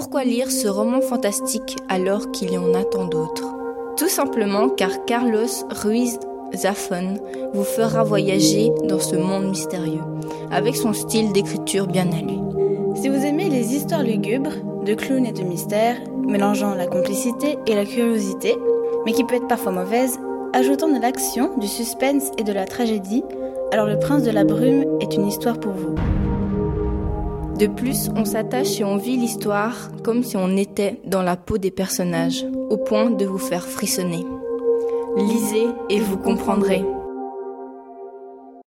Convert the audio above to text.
Pourquoi lire ce roman fantastique alors qu'il y en a tant d'autres? Tout simplement car Carlos Ruiz Zafón vous fera voyager dans ce monde mystérieux, avec son style d'écriture bien à. Si vous aimez les histoires lugubres, de clowns et de mystères, mélangeant la complicité et la curiosité, mais qui peut être parfois mauvaise, ajoutant de l'action, du suspense et de la tragédie, alors Le Prince de la Brume est une histoire pour vous. De plus, on s'attache et on vit l'histoire comme si on était dans la peau des personnages, au point de vous faire frissonner. Lisez et vous comprendrez.